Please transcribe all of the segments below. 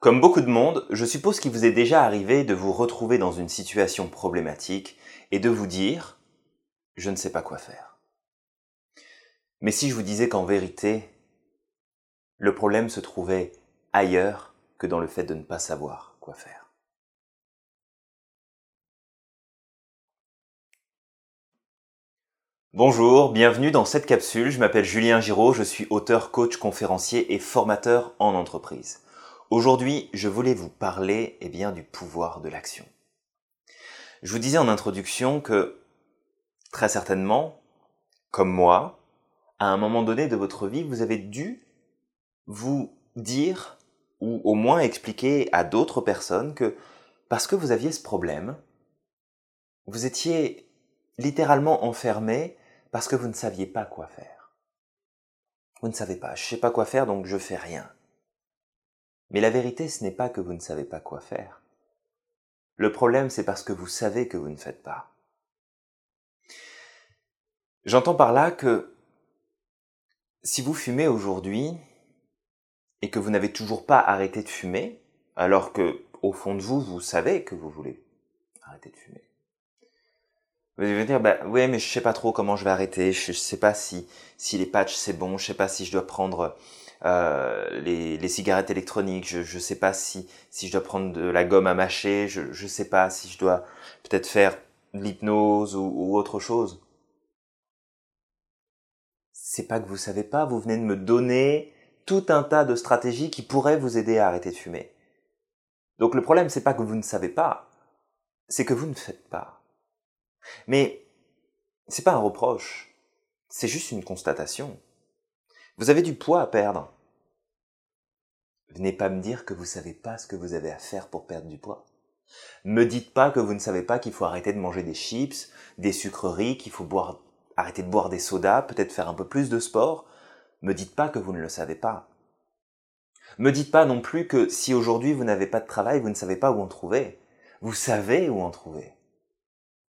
Comme beaucoup de monde, je suppose qu'il vous est déjà arrivé de vous retrouver dans une situation problématique et de vous dire ⁇ je ne sais pas quoi faire ⁇ Mais si je vous disais qu'en vérité, le problème se trouvait ailleurs que dans le fait de ne pas savoir quoi faire. Bonjour, bienvenue dans cette capsule. Je m'appelle Julien Giraud, je suis auteur, coach, conférencier et formateur en entreprise. Aujourd'hui, je voulais vous parler eh bien, du pouvoir de l'action. Je vous disais en introduction que, très certainement, comme moi, à un moment donné de votre vie, vous avez dû vous dire, ou au moins expliquer à d'autres personnes que, parce que vous aviez ce problème, vous étiez littéralement enfermé parce que vous ne saviez pas quoi faire. Vous ne savez pas, je ne sais pas quoi faire, donc je fais rien. Mais la vérité, ce n'est pas que vous ne savez pas quoi faire. Le problème, c'est parce que vous savez que vous ne faites pas. J'entends par là que si vous fumez aujourd'hui et que vous n'avez toujours pas arrêté de fumer, alors que au fond de vous, vous savez que vous voulez arrêter de fumer. Vous allez dire, bah, ouais, mais je sais pas trop comment je vais arrêter, je, sais pas si, si les patchs c'est bon, je sais pas si je dois prendre euh, les, les, cigarettes électroniques, je ne sais pas si, si je dois prendre de la gomme à mâcher, je ne sais pas si je dois peut-être faire l'hypnose ou, ou autre chose. C'est pas que vous savez pas, vous venez de me donner tout un tas de stratégies qui pourraient vous aider à arrêter de fumer. Donc le problème c'est pas que vous ne savez pas, c'est que vous ne faites pas. Mais c'est pas un reproche, c'est juste une constatation. Vous avez du poids à perdre. Venez pas me dire que vous savez pas ce que vous avez à faire pour perdre du poids. Me dites pas que vous ne savez pas qu'il faut arrêter de manger des chips, des sucreries, qu'il faut boire, arrêter de boire des sodas, peut-être faire un peu plus de sport. Me dites pas que vous ne le savez pas. Me dites pas non plus que si aujourd'hui vous n'avez pas de travail, vous ne savez pas où en trouver. Vous savez où en trouver.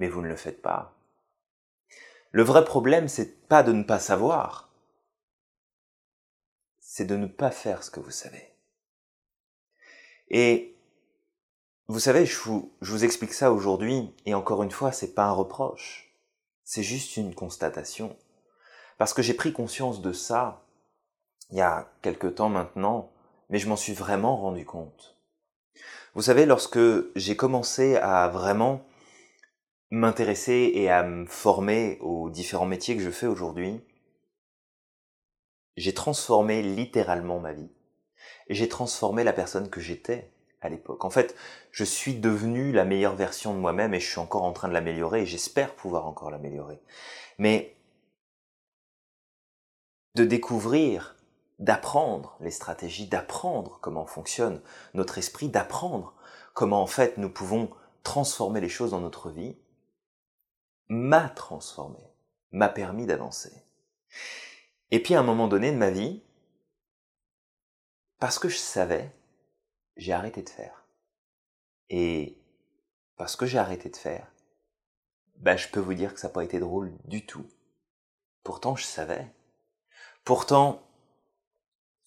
Mais vous ne le faites pas. Le vrai problème, c'est pas de ne pas savoir c'est de ne pas faire ce que vous savez. Et vous savez, je vous, je vous explique ça aujourd'hui, et encore une fois, c'est pas un reproche, c'est juste une constatation. Parce que j'ai pris conscience de ça il y a quelque temps maintenant, mais je m'en suis vraiment rendu compte. Vous savez, lorsque j'ai commencé à vraiment m'intéresser et à me former aux différents métiers que je fais aujourd'hui, j'ai transformé littéralement ma vie. J'ai transformé la personne que j'étais à l'époque. En fait, je suis devenu la meilleure version de moi-même et je suis encore en train de l'améliorer et j'espère pouvoir encore l'améliorer. Mais de découvrir, d'apprendre les stratégies, d'apprendre comment fonctionne notre esprit, d'apprendre comment en fait nous pouvons transformer les choses dans notre vie, m'a transformé, m'a permis d'avancer. Et puis à un moment donné de ma vie, parce que je savais, j'ai arrêté de faire. Et parce que j'ai arrêté de faire, bah je peux vous dire que ça n'a pas été drôle du tout. Pourtant je savais. Pourtant,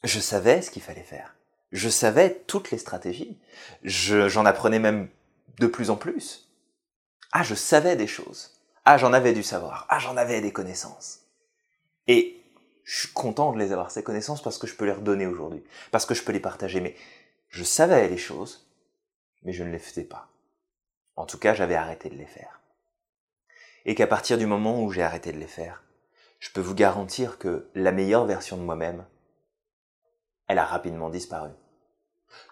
je savais ce qu'il fallait faire. Je savais toutes les stratégies. J'en apprenais même de plus en plus. Ah, je savais des choses. Ah, j'en avais du savoir. Ah, j'en avais des connaissances. Et je suis content de les avoir, ces connaissances, parce que je peux les redonner aujourd'hui, parce que je peux les partager. Mais je savais les choses, mais je ne les faisais pas. En tout cas, j'avais arrêté de les faire. Et qu'à partir du moment où j'ai arrêté de les faire, je peux vous garantir que la meilleure version de moi-même, elle a rapidement disparu.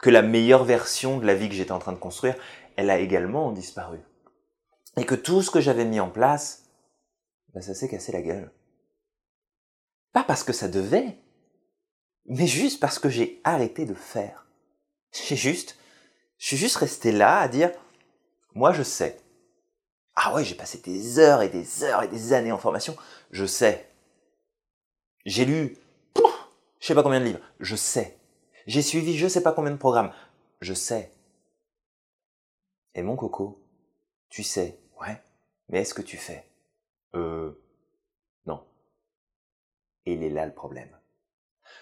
Que la meilleure version de la vie que j'étais en train de construire, elle a également disparu. Et que tout ce que j'avais mis en place, ben ça s'est cassé la gueule. Pas parce que ça devait, mais juste parce que j'ai arrêté de faire. J'ai juste, je suis juste resté là à dire, moi je sais. Ah ouais, j'ai passé des heures et des heures et des années en formation, je sais. J'ai lu, je sais pas combien de livres, je sais. J'ai suivi je sais pas combien de programmes, je sais. Et mon coco, tu sais, ouais, mais est-ce que tu fais? Euh, il est là le problème.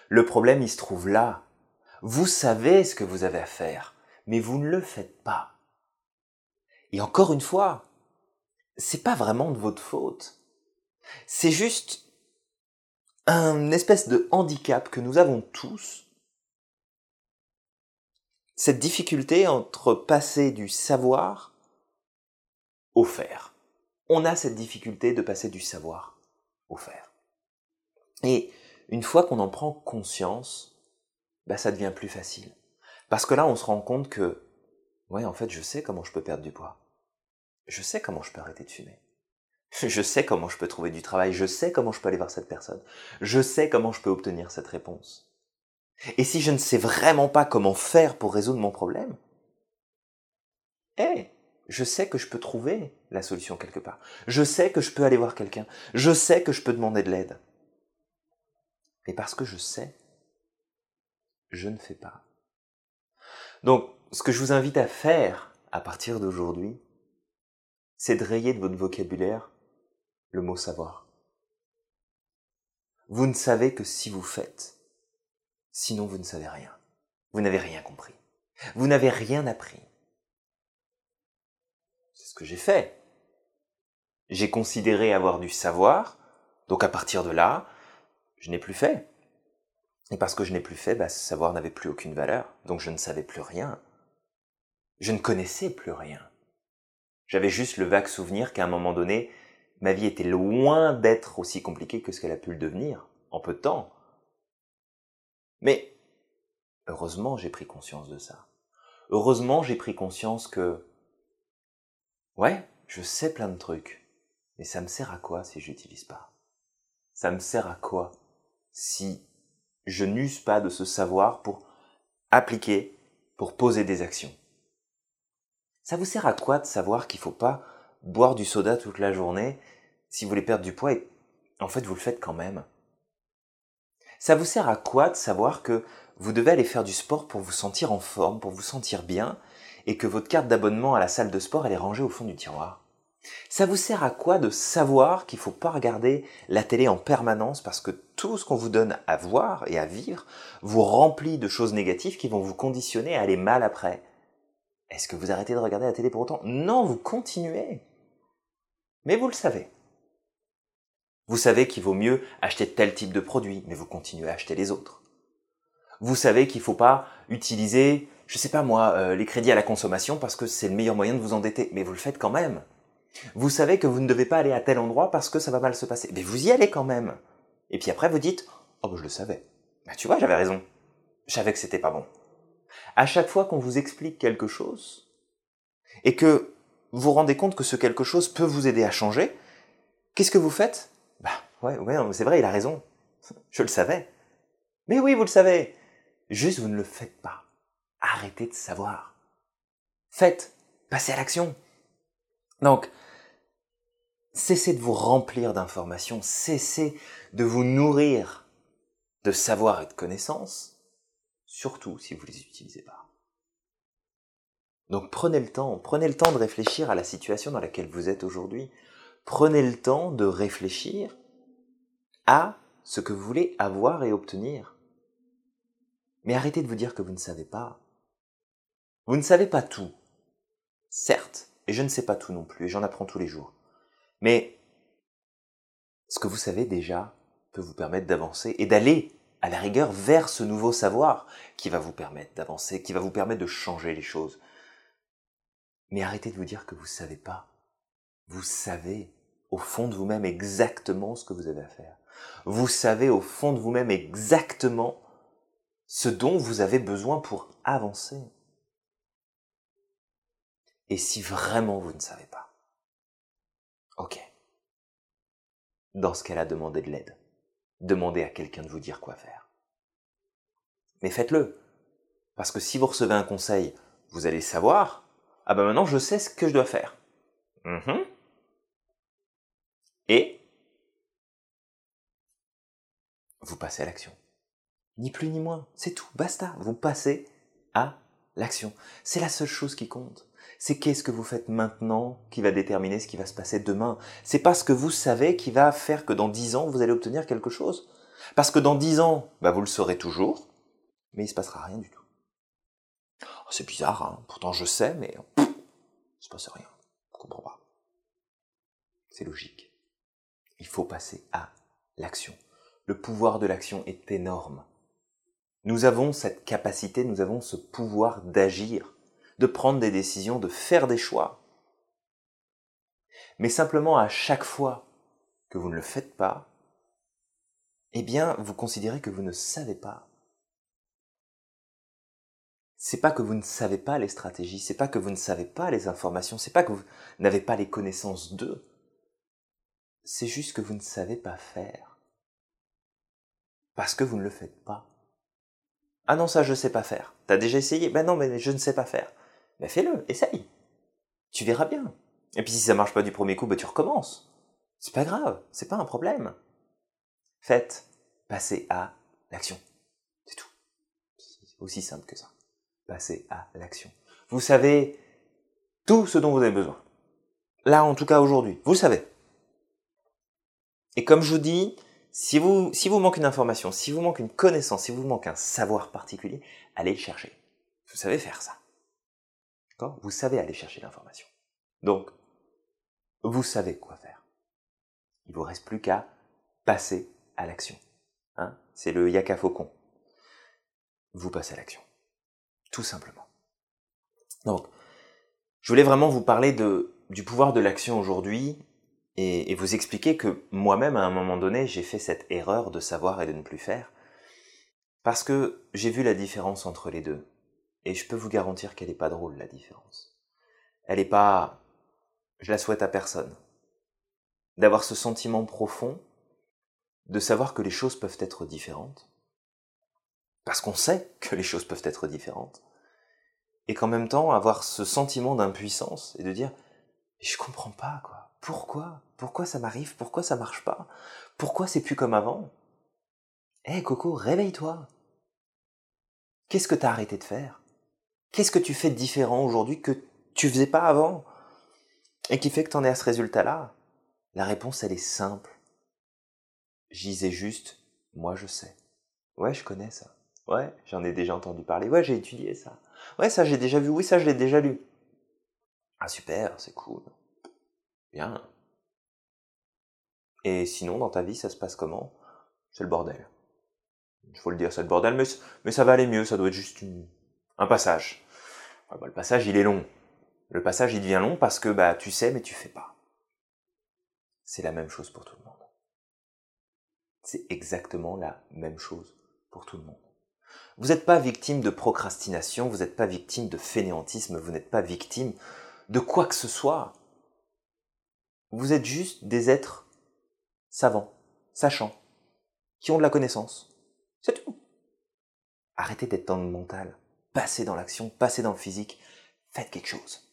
Le problème, il se trouve là. Vous savez ce que vous avez à faire, mais vous ne le faites pas. Et encore une fois, c'est pas vraiment de votre faute. C'est juste un espèce de handicap que nous avons tous. Cette difficulté entre passer du savoir au faire. On a cette difficulté de passer du savoir au faire. Et une fois qu'on en prend conscience, bah, ça devient plus facile. Parce que là, on se rend compte que, ouais, en fait, je sais comment je peux perdre du poids. Je sais comment je peux arrêter de fumer. Je sais comment je peux trouver du travail. Je sais comment je peux aller voir cette personne. Je sais comment je peux obtenir cette réponse. Et si je ne sais vraiment pas comment faire pour résoudre mon problème, eh, je sais que je peux trouver la solution quelque part. Je sais que je peux aller voir quelqu'un. Je sais que je peux demander de l'aide. Mais parce que je sais, je ne fais pas. Donc, ce que je vous invite à faire à partir d'aujourd'hui, c'est de rayer de votre vocabulaire le mot savoir. Vous ne savez que si vous faites, sinon vous ne savez rien. Vous n'avez rien compris. Vous n'avez rien appris. C'est ce que j'ai fait. J'ai considéré avoir du savoir, donc à partir de là, je n'ai plus fait. Et parce que je n'ai plus fait, bah, ce savoir n'avait plus aucune valeur, donc je ne savais plus rien. Je ne connaissais plus rien. J'avais juste le vague souvenir qu'à un moment donné, ma vie était loin d'être aussi compliquée que ce qu'elle a pu le devenir, en peu de temps. Mais, heureusement, j'ai pris conscience de ça. Heureusement, j'ai pris conscience que, ouais, je sais plein de trucs, mais ça me sert à quoi si je n'utilise pas? Ça me sert à quoi? Si je n'use pas de ce savoir pour appliquer, pour poser des actions. Ça vous sert à quoi de savoir qu'il ne faut pas boire du soda toute la journée si vous voulez perdre du poids et en fait vous le faites quand même? Ça vous sert à quoi de savoir que vous devez aller faire du sport pour vous sentir en forme, pour vous sentir bien et que votre carte d'abonnement à la salle de sport elle est rangée au fond du tiroir? Ça vous sert à quoi de savoir qu'il ne faut pas regarder la télé en permanence parce que tout ce qu'on vous donne à voir et à vivre vous remplit de choses négatives qui vont vous conditionner à aller mal après Est-ce que vous arrêtez de regarder la télé pour autant? Non, vous continuez. Mais vous le savez. Vous savez qu'il vaut mieux acheter tel type de produit, mais vous continuez à acheter les autres. Vous savez qu'il ne faut pas utiliser, je sais pas moi, euh, les crédits à la consommation parce que c'est le meilleur moyen de vous endetter, mais vous le faites quand même. Vous savez que vous ne devez pas aller à tel endroit parce que ça va mal se passer. Mais vous y allez quand même. Et puis après, vous dites, oh, bah, je le savais. Bah, tu vois, j'avais raison. Je savais que c'était pas bon. À chaque fois qu'on vous explique quelque chose, et que vous vous rendez compte que ce quelque chose peut vous aider à changer, qu'est-ce que vous faites? Bah, ouais, ouais, c'est vrai, il a raison. Je le savais. Mais oui, vous le savez. Juste, vous ne le faites pas. Arrêtez de savoir. Faites. Passez à l'action. Donc, cessez de vous remplir d'informations, cessez de vous nourrir de savoir et de connaissances, surtout si vous ne les utilisez pas. Donc prenez le temps, prenez le temps de réfléchir à la situation dans laquelle vous êtes aujourd'hui. Prenez le temps de réfléchir à ce que vous voulez avoir et obtenir. Mais arrêtez de vous dire que vous ne savez pas. Vous ne savez pas tout. Certes, et je ne sais pas tout non plus, et j'en apprends tous les jours. Mais ce que vous savez déjà peut vous permettre d'avancer et d'aller à la rigueur vers ce nouveau savoir qui va vous permettre d'avancer, qui va vous permettre de changer les choses. Mais arrêtez de vous dire que vous ne savez pas. Vous savez au fond de vous-même exactement ce que vous avez à faire. Vous savez au fond de vous-même exactement ce dont vous avez besoin pour avancer. Et si vraiment vous ne savez pas, ok. Dans ce cas-là, demandez de l'aide. Demandez à quelqu'un de vous dire quoi faire. Mais faites-le. Parce que si vous recevez un conseil, vous allez savoir, ah ben maintenant je sais ce que je dois faire. Mhm. Et vous passez à l'action. Ni plus ni moins, c'est tout, basta, vous passez à l'action. C'est la seule chose qui compte c'est qu'est-ce que vous faites maintenant qui va déterminer ce qui va se passer demain. C'est pas ce que vous savez qui va faire que dans dix ans, vous allez obtenir quelque chose. Parce que dans dix ans, bah, vous le saurez toujours. mais il se passera rien du tout. Oh, c'est bizarre, hein pourtant je sais, mais il se passe rien. Je comprends pas. C'est logique. Il faut passer à l'action. Le pouvoir de l'action est énorme. Nous avons cette capacité, nous avons ce pouvoir d'agir, de prendre des décisions, de faire des choix. Mais simplement à chaque fois que vous ne le faites pas, eh bien, vous considérez que vous ne savez pas. C'est pas que vous ne savez pas les stratégies, c'est pas que vous ne savez pas les informations, c'est pas que vous n'avez pas les connaissances d'eux. C'est juste que vous ne savez pas faire. Parce que vous ne le faites pas. Ah non, ça je sais pas faire. T'as déjà essayé? Ben non, mais je ne sais pas faire. Fais-le, essaye. Tu verras bien. Et puis si ça marche pas du premier coup, ben tu recommences. C'est pas grave, c'est pas un problème. Faites, passez à l'action. C'est tout. C'est aussi simple que ça. Passez à l'action. Vous savez tout ce dont vous avez besoin. Là, en tout cas aujourd'hui, vous savez. Et comme je vous dis, si vous, si vous manque une information, si vous manque une connaissance, si vous manque un savoir particulier, allez le chercher. Vous savez faire ça. Vous savez aller chercher l'information. Donc, vous savez quoi faire. Il vous reste plus qu'à passer à l'action. Hein C'est le yaka faucon. Vous passez à l'action. Tout simplement. Donc, je voulais vraiment vous parler du pouvoir de l'action aujourd'hui et, vous expliquer que moi-même, à un moment donné, j'ai fait cette erreur de savoir et de ne plus faire, parce que j'ai vu la différence entre les deux. Et je peux vous garantir qu'elle n'est pas drôle, la différence. Elle n'est pas... Je la souhaite à personne. D'avoir ce sentiment profond de savoir que les choses peuvent être différentes, parce qu'on sait que les choses peuvent être différentes, et qu'en même temps avoir ce sentiment d'impuissance et de dire je comprends pas quoi. Pourquoi? Pourquoi ça m'arrive? Pourquoi ça marche pas? Pourquoi c'est plus comme avant? Hé Coco, réveille-toi Qu'est-ce que t'as arrêté de faire? Qu'est-ce que tu fais de différent aujourd'hui que tu faisais pas avant Et qui fait que t'en es à ce résultat-là? La réponse, elle est simple. J'y juste, moi je sais. Ouais, je connais ça. Ouais, j'en ai déjà entendu parler. Ouais, j'ai étudié ça. Ouais, ça j'ai déjà vu. Oui, ça je l'ai déjà lu. Ah super, c'est cool. Bien. Et sinon, dans ta vie, ça se passe comment? C'est le bordel. Il faut le dire, c'est le bordel, mais, mais ça va aller mieux, ça doit être juste un passage. bah, le passage, il est long. Le passage, il devient long parce que bah, tu sais, mais tu fais pas. C'est la même chose pour tout le monde. C'est exactement la même chose pour tout le monde. Vous n'êtes pas victime de procrastination, vous n'êtes pas victime de fainéantisme, vous n'êtes pas victime de quoi que ce soit. Vous êtes juste des êtres savants, sachants, qui ont de la connaissance. C'est tout. Arrêtez d'être dans le mental. Passez dans l'action, passez dans le physique. Faites quelque chose.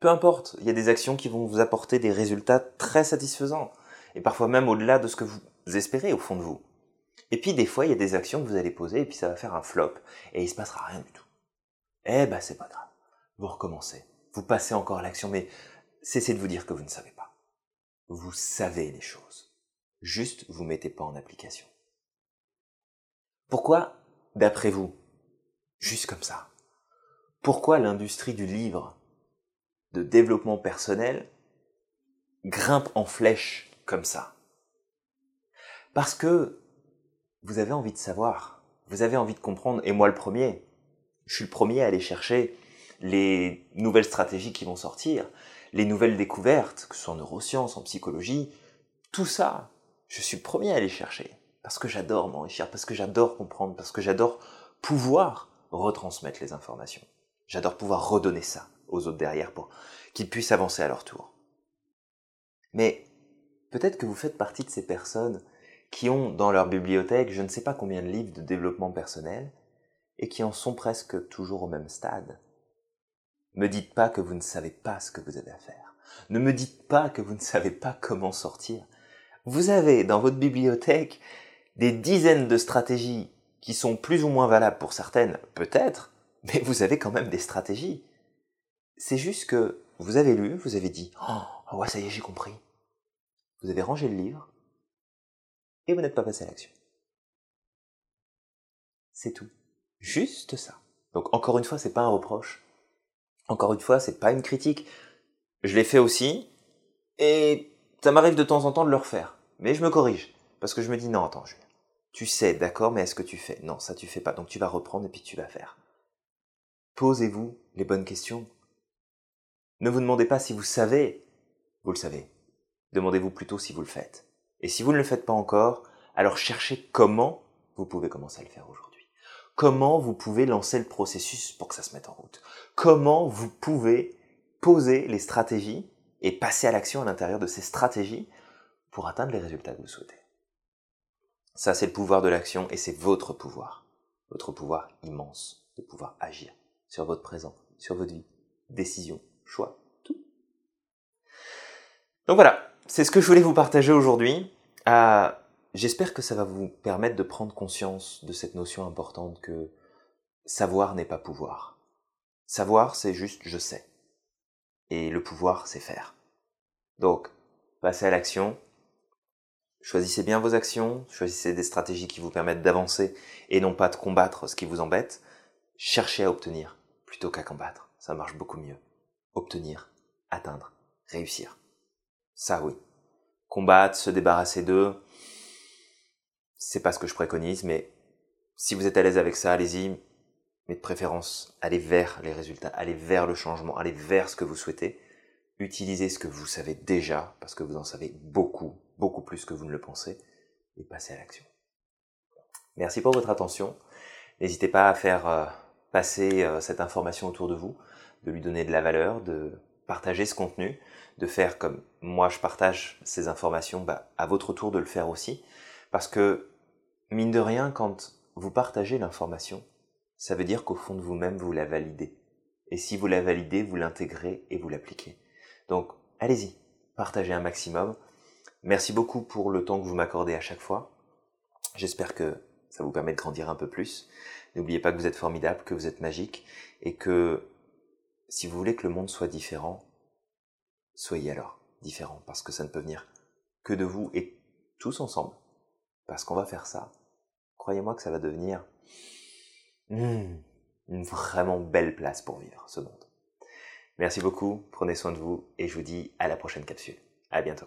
Peu importe, il y a des actions qui vont vous apporter des résultats très satisfaisants. Et parfois même au-delà de ce que vous espérez au fond de vous. Et puis des fois, il y a des actions que vous allez poser et puis ça va faire un flop et il se passera rien du tout. Eh ben c'est pas grave. Vous recommencez. Vous passez encore à l'action, mais cessez de vous dire que vous ne savez pas. Vous savez les choses. Juste, vous mettez pas en application. Pourquoi, d'après vous, juste comme ça, pourquoi l'industrie du livre, de développement personnel, grimpe en flèche comme ça? Parce que vous avez envie de savoir, vous avez envie de comprendre, et moi le premier, je suis le premier à aller chercher les nouvelles stratégies qui vont sortir, les nouvelles découvertes, que ce soit en neurosciences, en psychologie, tout ça, je suis le premier à aller chercher. Parce que j'adore m'enrichir, parce que j'adore comprendre, parce que j'adore pouvoir retransmettre les informations. J'adore pouvoir redonner ça aux autres derrière pour qu'ils puissent avancer à leur tour. Mais peut-être que vous faites partie de ces personnes qui ont dans leur bibliothèque je ne sais pas combien de livres de développement personnel et qui en sont presque toujours au même stade. Me dites pas que vous ne savez pas ce que vous avez à faire. Ne me dites pas que vous ne savez pas comment sortir. Vous avez dans votre bibliothèque des dizaines de stratégies qui sont plus ou moins valables pour certaines, peut-être, mais vous avez quand même des stratégies. C'est juste que vous avez lu, vous avez dit Oh, ouais, ça y est, j'ai compris. Vous avez rangé le livre et vous n'êtes pas passé à l'action. C'est tout. Juste ça. Donc encore une fois, c'est pas un reproche. Encore une fois, c'est pas une critique. Je l'ai fait aussi, et ça m'arrive de temps en temps de le refaire. Mais je me corrige. Parce que je me dis, non, attends, Julien. Tu sais, d'accord, mais est-ce que tu fais? Non, ça tu fais pas. Donc tu vas reprendre et puis tu vas faire. Posez-vous les bonnes questions. Ne vous demandez pas si vous savez. Vous le savez. Demandez-vous plutôt si vous le faites. Et si vous ne le faites pas encore, alors cherchez comment vous pouvez commencer à le faire aujourd'hui. Comment vous pouvez lancer le processus pour que ça se mette en route? Comment vous pouvez poser les stratégies et passer à l'action à l'intérieur de ces stratégies pour atteindre les résultats que vous souhaitez? Ça, c'est le pouvoir de l'action et c'est votre pouvoir. Votre pouvoir immense de pouvoir agir sur votre présent, sur votre vie, décision, choix, tout. Donc voilà, c'est ce que je voulais vous partager aujourd'hui. Euh, j'espère que ça va vous permettre de prendre conscience de cette notion importante que savoir n'est pas pouvoir. Savoir, c'est juste je sais. Et le pouvoir, c'est faire. Donc, passez à l'action. Choisissez bien vos actions, choisissez des stratégies qui vous permettent d'avancer et non pas de combattre ce qui vous embête. Cherchez à obtenir plutôt qu'à combattre. Ça marche beaucoup mieux. Obtenir, atteindre, réussir. Ça oui. Combattre, se débarrasser d'eux, c'est pas ce que je préconise, mais si vous êtes à l'aise avec ça, allez-y. Mais de préférence, allez vers les résultats, allez vers le changement, allez vers ce que vous souhaitez. Utilisez ce que vous savez déjà, parce que vous en savez beaucoup, beaucoup plus que vous ne le pensez, et passez à l'action. Merci pour votre attention. N'hésitez pas à faire euh, passer euh, cette information autour de vous, de lui donner de la valeur, de partager ce contenu, de faire comme moi je partage ces informations, bah, à votre tour de le faire aussi. Parce que, mine de rien, quand vous partagez l'information, ça veut dire qu'au fond de vous-même, vous la validez. Et si vous la validez, vous l'intégrez et vous l'appliquez. Donc, allez-y, partagez un maximum. Merci beaucoup pour le temps que vous m'accordez à chaque fois. J'espère que ça vous permet de grandir un peu plus. N'oubliez pas que vous êtes formidable, que vous êtes magique, et que si vous voulez que le monde soit différent, soyez alors différent, parce que ça ne peut venir que de vous et tous ensemble. Parce qu'on va faire ça. Croyez-moi que ça va devenir hmm, une vraiment belle place pour vivre ce monde. Merci beaucoup, prenez soin de vous et je vous dis à la prochaine capsule. À bientôt.